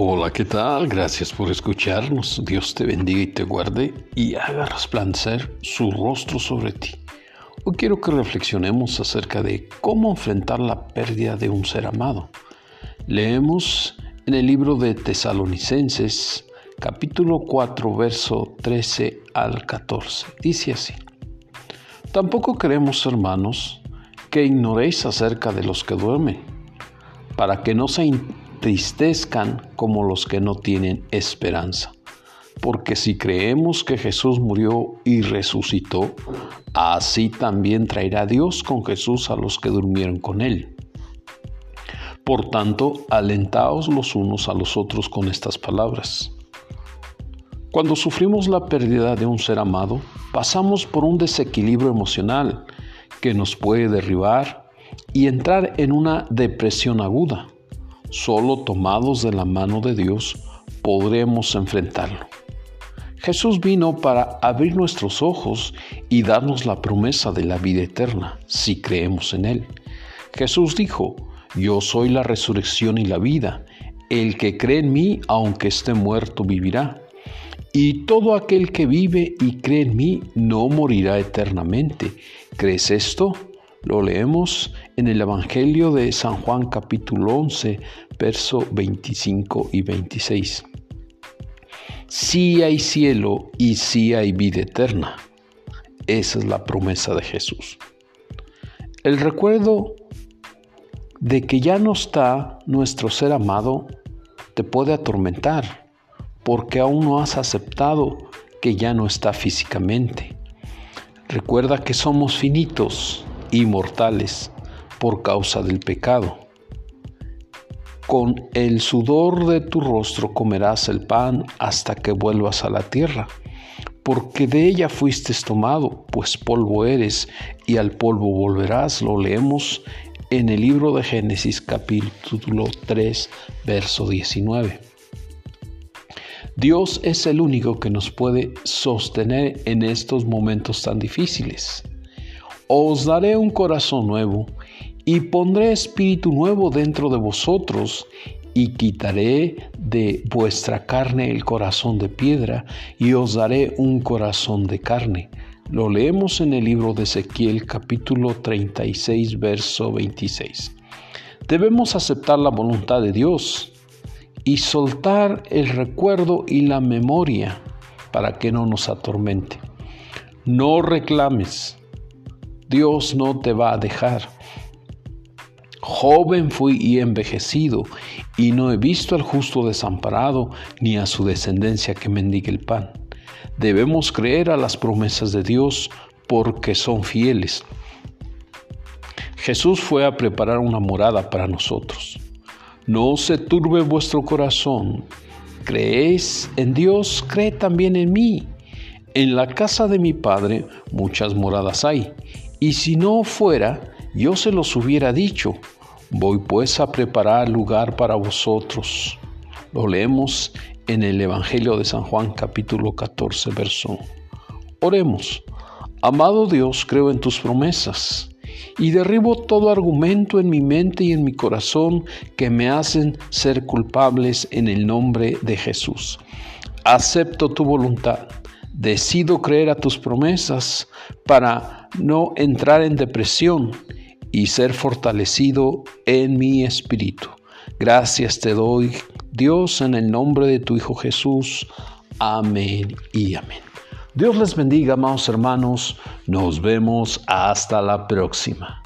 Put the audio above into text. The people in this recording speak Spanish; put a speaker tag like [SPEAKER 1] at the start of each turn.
[SPEAKER 1] Hola, ¿qué tal? Gracias por escucharnos. Dios te bendiga y te guarde y haga resplandecer su rostro sobre ti. Hoy quiero que reflexionemos acerca de cómo enfrentar la pérdida de un ser amado. Leemos en el libro de Tesalonicenses, capítulo 4, verso 13 al 14. Dice así. Tampoco queremos, hermanos, que ignoréis acerca de los que duermen, para que no se tristezcan como los que no tienen esperanza. Porque si creemos que Jesús murió y resucitó, así también traerá Dios con Jesús a los que durmieron con él. Por tanto, alentaos los unos a los otros con estas palabras. Cuando sufrimos la pérdida de un ser amado, pasamos por un desequilibrio emocional que nos puede derribar y entrar en una depresión aguda. Solo tomados de la mano de Dios podremos enfrentarlo. Jesús vino para abrir nuestros ojos y darnos la promesa de la vida eterna, si creemos en Él. Jesús dijo, yo soy la resurrección y la vida. El que cree en mí, aunque esté muerto, vivirá. Y todo aquel que vive y cree en mí no morirá eternamente. ¿Crees esto? Lo leemos en el Evangelio de San Juan capítulo 11, verso 25 y 26. Sí hay cielo y sí hay vida eterna. Esa es la promesa de Jesús. El recuerdo de que ya no está nuestro ser amado te puede atormentar porque aún no has aceptado que ya no está físicamente. Recuerda que somos finitos mortales por causa del pecado. Con el sudor de tu rostro comerás el pan hasta que vuelvas a la tierra, porque de ella fuiste tomado, pues polvo eres, y al polvo volverás. Lo leemos en el libro de Génesis capítulo 3, verso 19. Dios es el único que nos puede sostener en estos momentos tan difíciles. Os daré un corazón nuevo y pondré espíritu nuevo dentro de vosotros y quitaré de vuestra carne el corazón de piedra y os daré un corazón de carne. Lo leemos en el libro de Ezequiel capítulo 36 verso 26. Debemos aceptar la voluntad de Dios y soltar el recuerdo y la memoria para que no nos atormente. No reclames, Dios no te va a dejar. Joven fui y envejecido, y no he visto al justo desamparado, ni a su descendencia que mendigue el pan. Debemos creer a las promesas de Dios porque son fieles. Jesús fue a preparar una morada para nosotros. No se turbe vuestro corazón. ¿Creéis en Dios? Cree también en mí. En la casa de mi Padre muchas moradas hay y si no fuera, yo se los hubiera dicho. Voy pues a preparar lugar para vosotros. Lo leemos en el Evangelio de San Juan capítulo 14, verso. Oremos. Amado Dios, creo en tus promesas y derribo todo argumento en mi mente y en mi corazón que me hacen ser culpables en el nombre de Jesús. Acepto tu voluntad Decido creer a tus promesas para no entrar en depresión y ser fortalecido en mi espíritu. Gracias te doy, Dios, en el nombre de tu Hijo Jesús. Amén y amén. Dios les bendiga, amados hermanos. Nos vemos hasta la próxima.